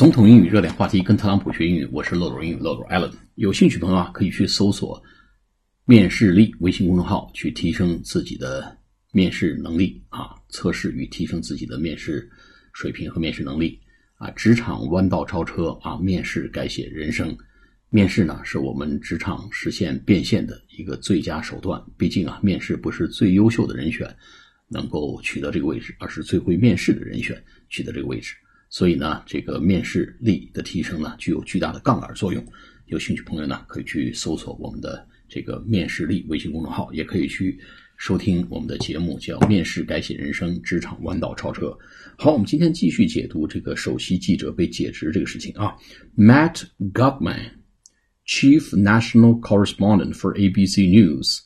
总统英语热点话题，跟特朗普学英语，我是漏斗英语漏斗 Allen。有兴趣朋友啊，可以去搜索“面试力”微信公众号，去提升自己的面试能力啊，测试与提升自己的面试水平和面试能力啊。职场弯道超车啊，面试改写人生。面试呢，是我们职场实现变现的一个最佳手段。毕竟啊，面试不是最优秀的人选能够取得这个位置，而是最会面试的人选取得这个位置。所以呢，这个面试力的提升呢，具有巨大的杠杆作用。有兴趣朋友呢，可以去搜索我们的这个面试力微信公众号，也可以去收听我们的节目，叫《面试改写人生，职场弯道超车》。好，我们今天继续解读这个首席记者被解职这个事情啊。Matt Gutman, Chief National Correspondent for ABC News,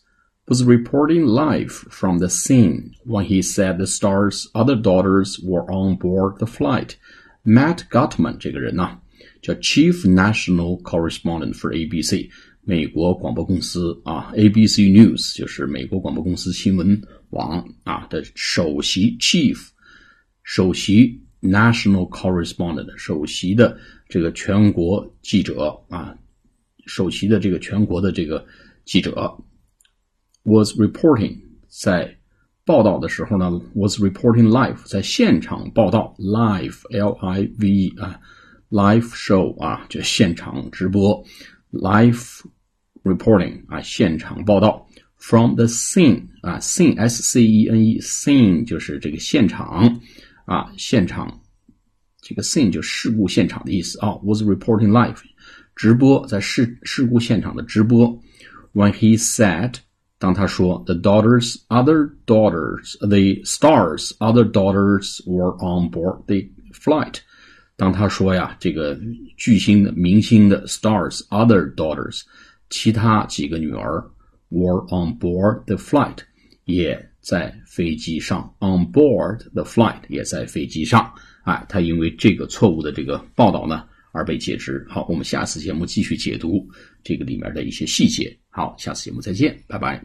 was reporting live from the scene when he said the star's other daughters were on board the flight. Matt Gutman 这个人呢，叫 Chief National Correspondent for ABC 美国广播公司啊，ABC News 就是美国广播公司新闻网啊的首席 Chief 首席 National Correspondent 首席的这个全国记者啊，首席的这个全国的这个记者 was reporting 在报道的时候呢，was reporting live，在现场报道，live L I V E 啊，live show 啊，就现场直播，live reporting 啊，现场报道，from the scene 啊，scene S C E N E scene 就是这个现场啊，现场这个 scene 就事故现场的意思啊，was reporting live 直播在事事故现场的直播，when he said。 当他说 "The daughters, other daughters, the stars, other daughters were on board the flight"，当他说呀，这个巨星的明星的 stars, other daughters，其他几个女儿 were on board the flight，也在飞机上 on board the flight，也在飞机上。哎，他因为这个错误的这个报道呢。而被解职。好，我们下次节目继续解读这个里面的一些细节。好，下次节目再见，拜拜。